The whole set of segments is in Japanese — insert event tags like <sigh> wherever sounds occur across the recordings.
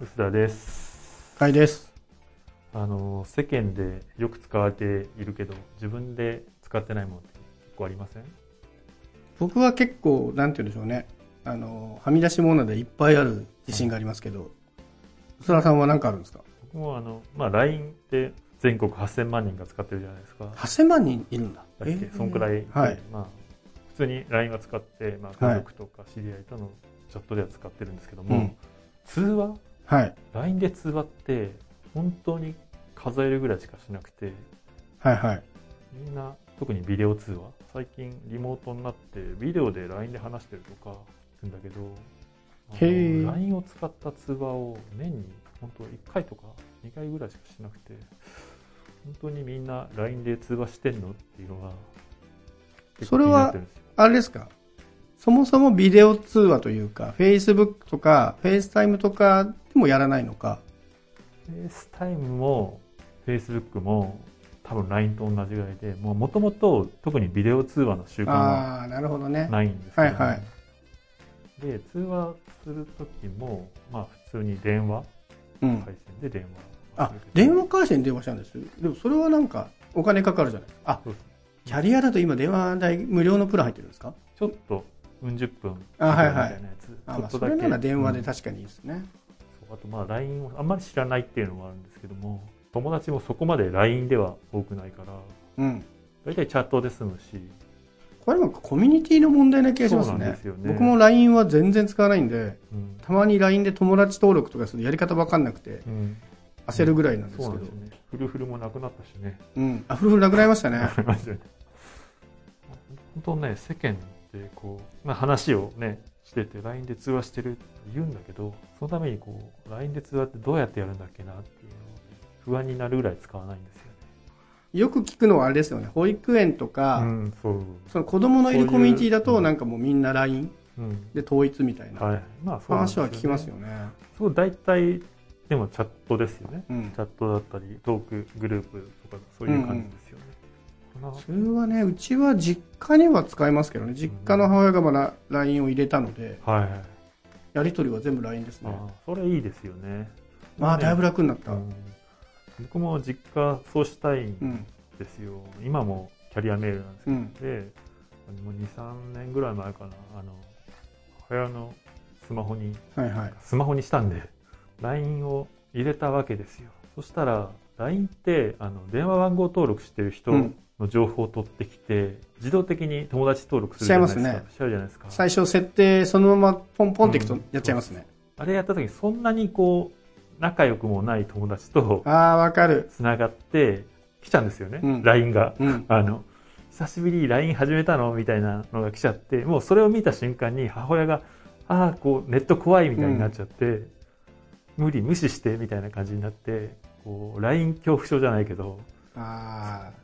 薄田です。はいです。あの、世間でよく使われているけど、自分で使ってないものって結構ありません？僕は結構、なんて言うんでしょうね。あの、はみ出し物でいっぱいある自信がありますけど、薄田さんは何かあるんですか？僕もあの、まあ、LINE って全国8000万人が使ってるじゃないですか。?8000 万人いるんだ。だっけ？そんくらいで、はい。まあ、普通に LINE は使って、まあ、はい家族とか知り合いとのチャットでは使ってるんですけども、うん。通話はい。LINE で通話って本当に数えるぐらいしかしなくて、はいはい。みんな特にビデオ通話。最近リモートになってビデオで LINE で話してるとかんだけど。LINE を使った通話を年に本当1回とか2回ぐらいしかしなくて。本当にみんな LINE で通話してんの？っていうのがそれは気になってるんですよ。あれですか？そもそもビデオ通話というか、Facebook とか、FaceTime とかでもやらないのか？FaceTime も Facebook も多分 LINE と同じぐらいでもともと特にビデオ通話の習慣はああー、なるほどね。ないんですけど、はいはいで通話する時もまあ普通に電話うん。回線で電話あ、電話回線で電話したんですでもそれはなんかお金かかるじゃないですか。あ、キャリアだと今電話代無料のプラン入ってるんですか？ちょっとうん十分あはいはい。みたいなやつ。あ、まあそれなら電話でうん確かにいいですね。そうあとまあ LINE をあんまり知らないっていうのもあるんですけども友達もそこまで LINE では多くないからうん。大体チャットで済むし。これもコミュニティの問題な気がしますね。ですよね。僕も LINE は全然使わないんで、うん、たまに LINE で友達登録とかするやり方わかんなくてうん、焦るぐらいなんですけど。そうなんね。フルフルもなくなったしね。うん。あ、フルフルなくなりましたね。<laughs> 本当ね世間ってこう、まあ、話をねしてて LINE で通話してるって言うんだけどそのためにこう LINE で通話ってどうやってやるんだっけなっていうのを不安になるぐらい使わないんですよね。よく聞くのはあれですよね。保育園とか、うんそう、その子供のいるコミュニティだうんとなんかもうみんな LINE うん。で統一みたいなはい。まあそう話は聞きますよね。そう大体でもチャットですよね。うん。チ。ャットだったりトークグループとかそういう感じですよね、こ普通はね、うちは実家には使えますけどね、実家の母親がまだ LINE を入れたので、のはいやり取りは全部 LINE ですあね。それいいですよねまあ、だいぶ楽になった。うん僕も実家そうしたいんうん。ですよ今もキャリアメールなんですけど、うん。でもう23年ぐらい前かなあの母親のスマホにはいはい。スマホにしたんで LINE を入れたわけですよそしたら LINE ってあの電話番号登録してる人うん。の情報を取ってきて、自動的に友達登録するじゃないですか。しちゃいますね。しちゃうじゃないですか。最初設定そのままポンポンっていくとうんやっちゃいますね。あれやった時にそんなにこう仲良くもない友達とああ、わかる。つながって来ちゃうんですよね、うん。LINE が。うん。あの、久しぶりに LINE 始めたのみたいなのが来ちゃって、もうそれを見た瞬間に母親が、ああ、こう、ネット怖いみたいになっちゃって、無理、無視してみたいな感じになって、こう、LINE 恐怖症じゃないけど、ああ。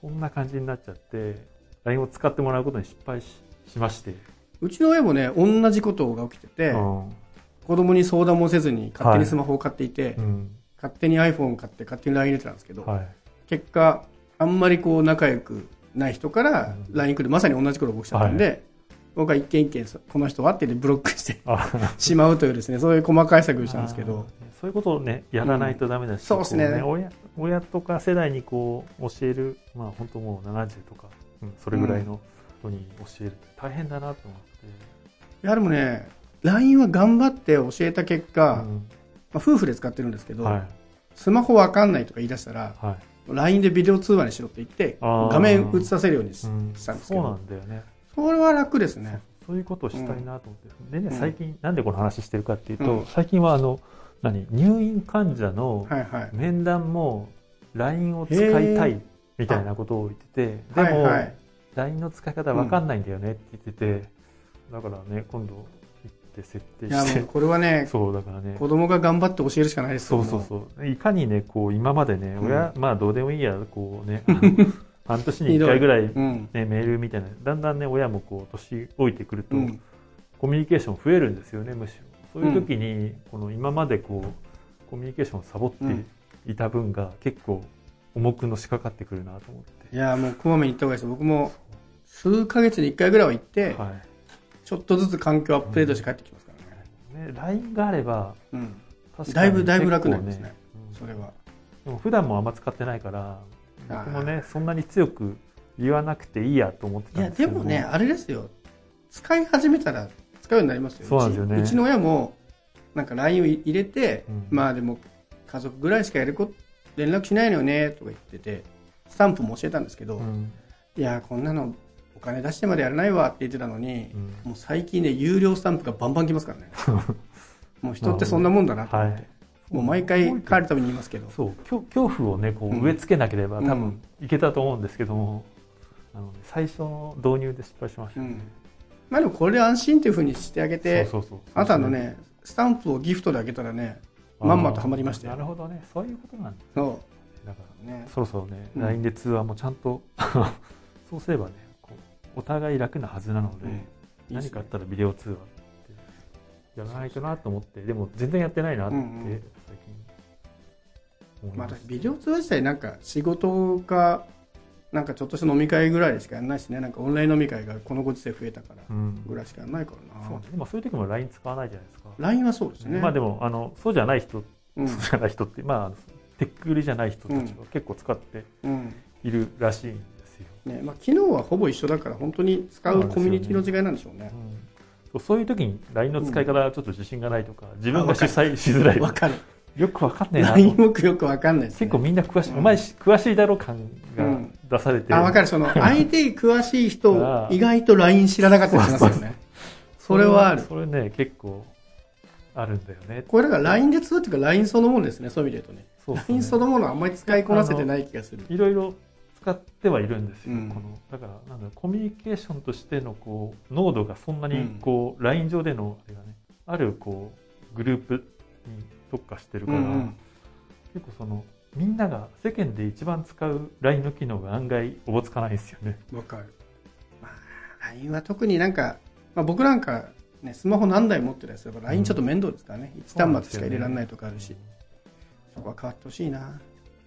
そんな感じになっちゃって、LINE を使ってもらうことに失敗ししまして、うちの親もね、同じことが起きてて、うん。子供に相談もせずに勝手にスマホを買っていて、うん、勝手に iPhone 買って勝手に LINE 入れてたんですけど、はい。結果、あんまりこう仲良くない人からうん。LINE 来る、まさに同じことが起きちゃったんで、僕は一件一件、この人はってブロックしてあしまうというですね、そういう細かい作業をしたんですけど、そういうことをね、やらないとダメだし、うんそうですねこ親親とか世代にこう教える、まあ本当もう70とか、うん、それぐらいの人に教えるって大変だなと思って。やはりもね、LINE は頑張って教えた結果、まうんあ、夫婦で使ってるんですけど、はい。スマホわかんないとか言い出したら、はい。LINE でビデオ通話にしろって言って、画面映させるようにしたんですけそうなど、んだよね。それは楽ですね。そういうことをしたいなと思って。でね、うん最近、なんでこの話してるかっていうと、うん最近はあの、何、入院患者のはいはい。面談も LINE を使いたいみたいなことを言ってて、でも、はいはい。LINE の使い方わかんないんだよねって言ってて、だからね、今度行って設定いやもうして、これはね、そう、だからね、子供が頑張って教えるしかないですそようそうそう。いかにね、こう、今までね、うん親、まあどうでもいいや、こうね、あの <laughs> 半年に1回ぐらい、ね、うん。メールみたいな、だんだんね、親もこう、年老いてくると、うん。コミュニケーション増えるんですよね、むしろ。そういう時に、この今までこう、コミュニケーションをサボっていた分が結構重くのしかかってくるなと思って。いやもうこまめに行った方がいいです。僕も数ヶ月に1回ぐらいは行って、はい。ちょっとずつ環境アップデートして帰ってきますからね。ね、LINE があれば、うん。だいぶだいぶ楽になりますねうんそれは。でも普段もあんま使ってないから僕もねそんなに強く言わなくていいやと思っていや、たんですけどでもね、あれですよ。使い始めたら使うようになりますよ。そうなんですよねうちの親も、なんか LINE を入れて、うんまあでも家族ぐらいしかやるこ連絡しないのよね、とか言ってて、スタンプも教えたんですけど、うんいや、こんなのお金出してまでやらないわって言ってたのに、うんもう最近ね、有料スタンプがバンバン来ますからね。<laughs> もう人ってそんなもんだなと思って。はいもう毎回帰るたびに言いますけど。そう。恐恐怖をねこううん。植え付けなければ多分うんいけたと思うんですけども、あのね最初の導入で失敗しましたね、うん。まあでもこれで安心っていうふうにしてあげて、あとあのね、スタンプをギフトであげたらね、まんまとハマりましたよ。なるほどね。そういうことなんだ。そだからう。ね。そろそろね、うん。LINE で通話もちゃんと <laughs> そうすればねお互い楽なはずなので、何かあったらビデオ通話やらないとなと思ってでも全然やってないなって、うんうん。まあビデオ通話自体なんか仕事か、なんかちょっとした飲み会ぐらいでしかやんないしね、なんかオンライン飲み会がこのご時世増えたからうん。ぐらいしかやんないからな。そうでもそういう時も LINE 使わないじゃないですか、LINE はそうですね。まあでもあのそうじゃない人、うん。そうじゃない人ってまあテック売りじゃない人たちは結構使ってうん。いるらしいんですよ、ね、まあ昨日はほぼ一緒だから本当に使うコミュニティの違いなんでしょうね。うんそういう時に LINE の使い方はちょっと自信がないとか、自分が主催しづらいわかる。よくわかんねえなと LINE 僕よくわかんないです、ね。結構みんな詳しい、うんお前し詳しいだろ感がうん出されて、あ、わかる。その、<laughs> 相手に詳しい人意外と LINE 知らなかったりしますよね。それはある。それね結構あるんだよねこれだから LINE で通話っていうか LINE そのものですね、そういう意味で言うとね。LINE そのものはあんまり使いこなせてない気がする。いろいろ使ってはいるんですよ、うんこのだからなんだろうコミュニケーションとしてのこう濃度がそんなにうんこう、LINE 上でのあれがねあるこうグループに特化してるから、うんうん結構そのみんなが世間で一番使う LINE の機能が案外おぼつかないんですよねわかる。まあ、LINE は特になんか、まあ、僕なんか、ね、スマホ何台持ってるやつだから LINE ちょっと面倒ですからね。1端末しか入れられないとかあるし。そこは変わってほしいな。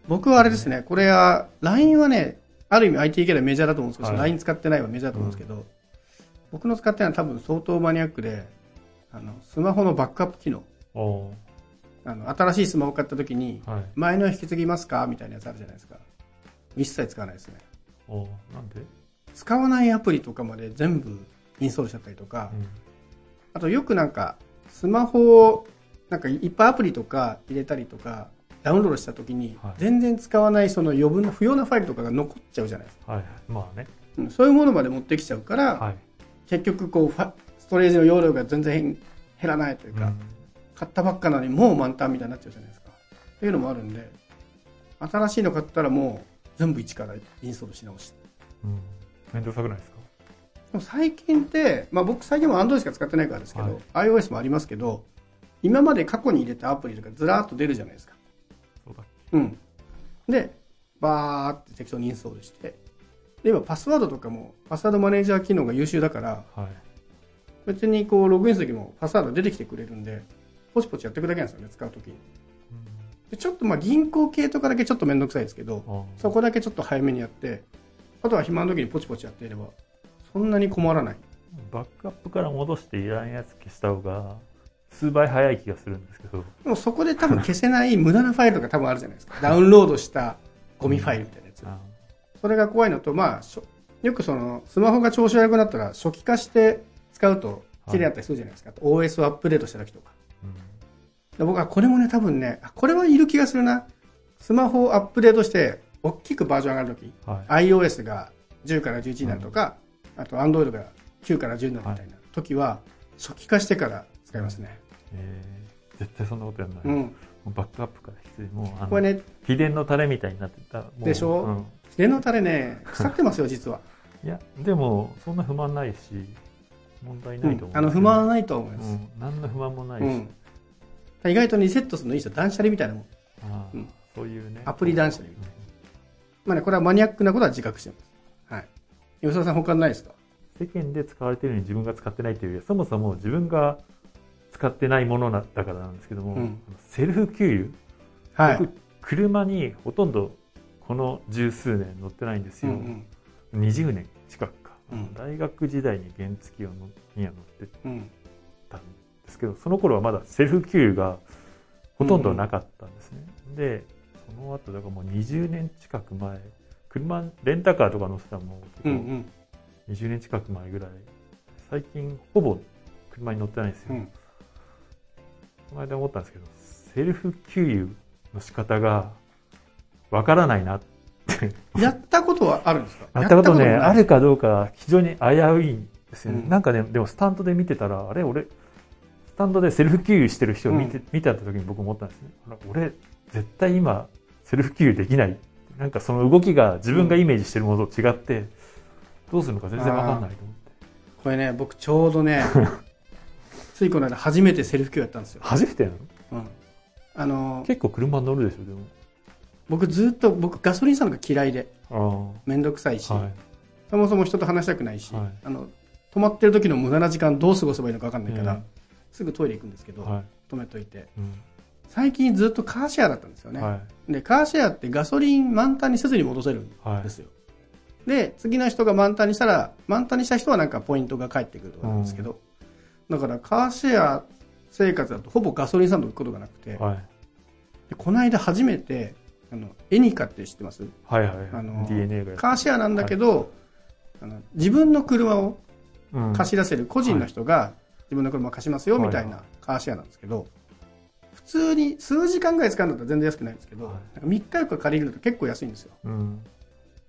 僕はあれですね、これは、LINE はね、ある意味 IT 系ではメジャーだと思うんですけど、はい。LINE 使ってないはメジャーだと思うんですけど、僕の使ってるのは多分相当マニアックで、あの、スマホのバックアップ機能。あの、新しいスマホ買った時に、はい。前の引き継ぎますかみたいなやつあるじゃないですか。一切使わないですね。なんで、使わないアプリとかまで全部インストールしちゃったりとか、うん。あとよくなんか、スマホを、なんかいっぱいアプリとか入れたりとか、ダウンロードした時にはい、全然使わないその余分な不要なファイルとかが残っちゃうじゃないですか。はい。はいまあね。うん。そういうものまで持ってきちゃうから、はい、結局こうストレージの容量が全然減らないというか、うん。買ったばっかなのにもう満タンみたいになっちゃうじゃないですか。っていうのもあるんで、新しいの買ったらもう全部一からインストールし直し。て。うん、面倒くさくないですか？でも最近って、まあ僕最近も Android しか使ってないからですけど、iOS もありますけど、今まで過去に入れたアプリとかずらーっと出るじゃないですか。そうん。で、バーって適当にインストールして、で、今パスワードとかも、パスワードマネージャー機能が優秀だから、けはい別にこうログインする時もパスワード出てきてくれるんで、ポチポチやっていくだけなんですよね、使う時に。でちょっとまあ銀行系とかだけちょっとめんどくさいですけど、うんそこだけちょっと早めにやって、あとは暇の時にポチポチやっていれば、そんなに困らない。バックアップから戻していらないやつ消した方が数倍早い気がするんですけどでもそこで多分消せない無駄なファイルとか多分あるじゃないですか。ダウンロードしたゴミファイルみたいなやつ。あそれが怖いのと、まあ、よくその、スマホが調子悪くなったら初期化して使うと綺麗になったりするじゃないですか。OS をアップデートした時とか。うんで僕はこれもね、多分ね、あこれはいる気がするな。スマホをアップデートして、大きくバージョン上がる時、はい、iOS が10から11になるとか、あと Android が9から10になるみたいな時は、初期化してから使いますね。えー。絶対そんなことやんない、もうん。うバックアップから必須もうこれね、秘伝のタレみたいになってた。でしょ？うん。秘伝のタレね、腐ってますよ、実は。<laughs> いやでもそんな不満ないし問題ないと思う、うん。あの、不満はないと思います。うん、何の不満もないし、うん。意外とリセットするのいいですよ。断捨離みたいなもん。あーうん。そういうね。アプリ断捨離。うん。まあね、これはマニアックなことは自覚してます。はい。吉田さん他にないですか？世間で使われているのに自分が使ってないという。よりはそもそも自分が使ってないものなだからなんですけども、うんセルフ給油、はい。僕車にほとんどこの十数年乗ってないんですよ、うん20年近くか、うん大学時代に原付をのには乗ってうん。うん。たんですけどその頃はまだセルフ給油がほとんどなかったんですね。で、その後、だからもう20年近く前、車、レンタカーとか乗ってたのも結構うんうん。20年近く前ぐらい、最近ほぼ車に乗ってないんですよ。うん。この間思ったんですけど、セルフ給油の仕方がわからないなって。やったことはあるんですか？やったことね、ないあるかどうか非常に危ういんですよね。うんなんかね、でもスタンドで見てたら、あれ俺、スタンドでセルフ給油してる人を見て、見た時に僕思ったんですね。俺、絶対今、セルフ給油できない。なんかその動きが自分がイメージしてるものと違って、どうするのか全然わかんないと思って。これね、僕ちょうどね、<laughs> ついこの間初めてセルフ給油やったんですよ。初めてなの？うん。あの、結構車乗るでしょ、でも。僕ずっと、僕ガソリンスタンドが嫌いで、あめんどくさいし、あ。はい。そもそも人と話したくないし、はいあの、止まってる時の無駄な時間どう過ごせばいいのか分かんないから、うんすぐトイレ行くんですけど、はい。止めといて。うん最近ずっとカーシェアだったんですよね。はい。で、カーシェアってガソリン満タンにせずに戻せるんはい。ですよ。で、次の人が満タンにしたら、満タンにした人はなんかポイントが返ってくるとかなんですけど、だからカーシェア生活だとほぼガソリンスタンド行くことがなくて、はい。でこの間初めて、あの、エニカって知ってます？はいはい。あの DNA がカーシェアなんだけど、あの自分の車をうん貸し出せる個人の人が自分の車貸しますよみたいはいなカーシェアなんですけど、普通に数時間ぐらい使うんだったら全然安くないんですけど、はいなんか3日4日借りると結構安いんですよ。うん。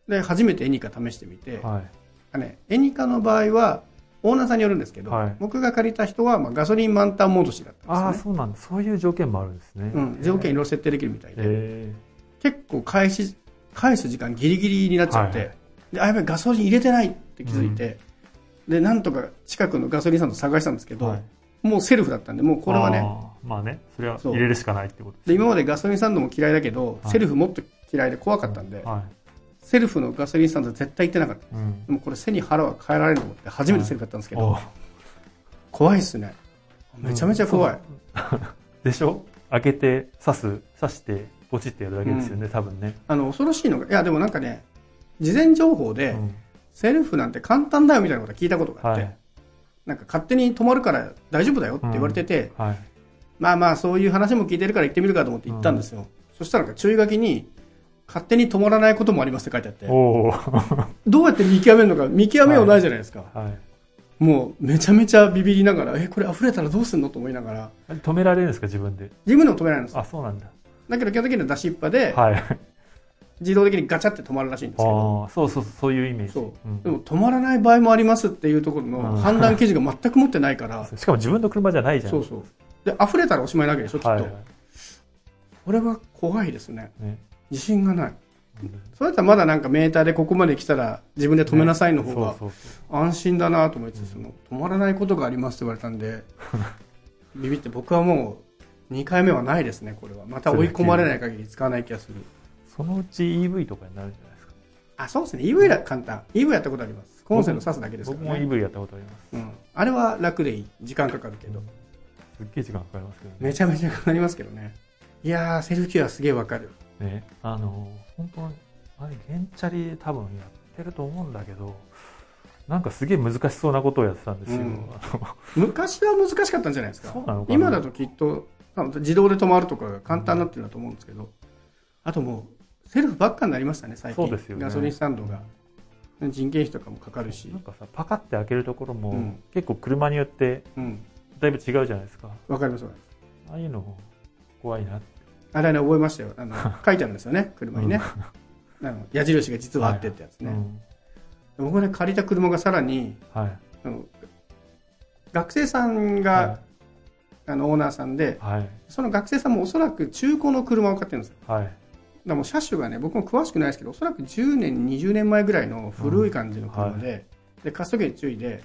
で、初めてエニカ試してみて、はい。あね、エニカの場合は、オーナーさんによるんですけど、はい僕が借りた人は、まあ、ガソリン満タン戻しだったああ、んですよね。そうなんだ。そういう条件もあるんですね。うん、条件いろいろ設定できるみたいで、え結構返し、返す時間ギリギリになっちゃって、はいで、あ、やばい、ガソリン入れてないって気づいて、で、なんとか近くのガソリンスタンド探したんですけど、えはい。もうセルフだったんで、もうこれはね。まあね、それは入れるしかないってことで今までガソリンスタンドも嫌いだけど、はいセルフもっと嫌いで怖かったんで、はセルフのガソリンスタンド絶対行ってなかった。い。うん。でもこれ背に腹は変えられると思って初めてセルフだったんですけど、お怖いっすね。めちゃめちゃ怖い。そう。<laughs> でしょ？開けて、刺す、刺して、ポチってやるだけですよね、多分ね。あの、恐ろしいのが、いやでもなんかね、事前情報で、うんセルフなんて簡単だよみたいなこと聞いたことがあって、はい。なんか勝手に止まるから大丈夫だよって言われてて、はい。まあまあそういう話も聞いてるから行ってみるかと思って行ったんですよ。そしたら注意書きに、勝手に止まらないこともありますって書いてあって、どうやって見極めるのか見極めようないじゃないですか。い。もうめちゃめちゃビビりながら、え、これ溢れたらどうすんのと思いながら、止められるんですか、自分で？自分でも止められるんですよ。あ、そうなんだ。だけど基本的には出しっぱで、はい。自動的にガチャって止まるらしいんですけど、そうそう、そういうイメージ。そう。んでも止まらない場合もありますっていうところのうん判断基準が全く持ってないから、しかも自分の車じゃないじゃん。そうそう。で、溢れたらおしまいなわけでしょ、きっと。はいはい。これは怖いですね。ね。自信がない。うんそれだったらまだなんかメーターでここまで来たら自分で止めなさいの方が安心だなと思いつつ、止まらないことがありますって言われたんで、<laughs> ビビって僕はもう2回目はないですね、これは。また追い込まれない限り使わない気がする。そのうち EV とかになるんじゃないですか。あ、そうですね。EV は簡単。EV やったことあります。コンセント挿すだけですか僕もらね。EV やったことあります。うん。あれは楽でいい。時間かかるけど。すっげえ時間かかりますけどね。めちゃめちゃかかりますけどね。いやー、セルフケアすげえわかる。ね、あの、本当に、あれ、ゲンチャリ多分やってると思うんだけど、なんかすげえ難しそうなことをやってたんですよ。うん昔は難しかったんじゃないですか。かな今だときっと、自動で止まるとかが簡単になってるんだと思うんですけど、あともう、セルフばっかになりましたね、最近。そうですよねガソリンスタンドが。人件費とかもかかるしなん。かさ、パカって開けるところも、うん結構車によってうん。だいぶ違うじゃないですか。わかりますわかります。ああいうの怖いなって。あれね、覚えましたよ。あの、<laughs> 書いてあるんですよね、車にね。あの矢印が実はあってってやつね。うん僕ね、借りた車がさらに、はい。あの学生さんが、はあのオーナーさんで、い。はい。その学生さんもおそらく中古の車を買ってるんですよ。はい。だもう車種がね、僕も詳しくないですけど、おそらく10年、20年前ぐらいの古い感じの車で、で、貸す時に注意で、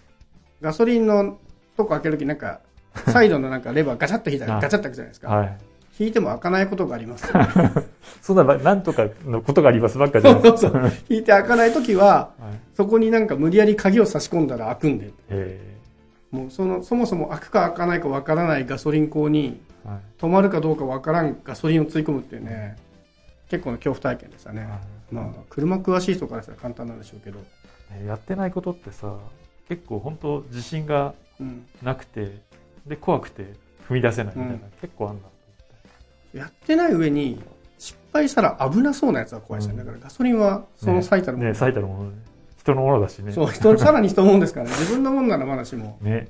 ガソリンのとこ開けるときなんか、サイドのなんかレバーガチャッと引いたらはいガチャッと開くじゃないですか。はい。引いても開かないことがあります。<laughs> そんな、なんとかのことがありますばっかじゃないですか。<laughs> はい引いて開かないときは、そこになんか無理やり鍵を差し込んだら開くんで、えもうその、そもそも開くか開かないかわからないガソリン口に、止まるかどうかわからんガソリンを追い込むっていうね、結構な恐怖体験でしたね。はいまあ、車詳しい人からしたら簡単なんでしょうけど。ねやってないことってさ、結構本当自信がうん。なくて、で、怖くて踏み出せないみたいな、うん結構あんなと思って。やってない上に、失敗したら危なそうなやつは怖いですよね。うんだからガソリンはその最たるもの。ね、最たるものね。人のものだしね。そう、人、さらに人もんですからね。自分のもんならまだしも。ね。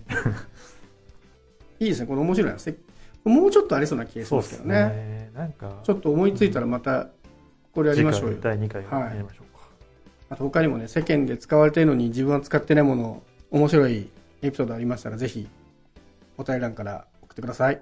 いいですね、これ面白いな。せもうちょっとありそうな気がしそうですけどね。ね。なんか、ちょっと思いついたらまた、これやりましょうよ第2回はいやりましょうか。あと他にもね、世間で使われているのに自分は使ってないもの、面白いエピソードありましたら、ぜひ、お便り欄から送ってください。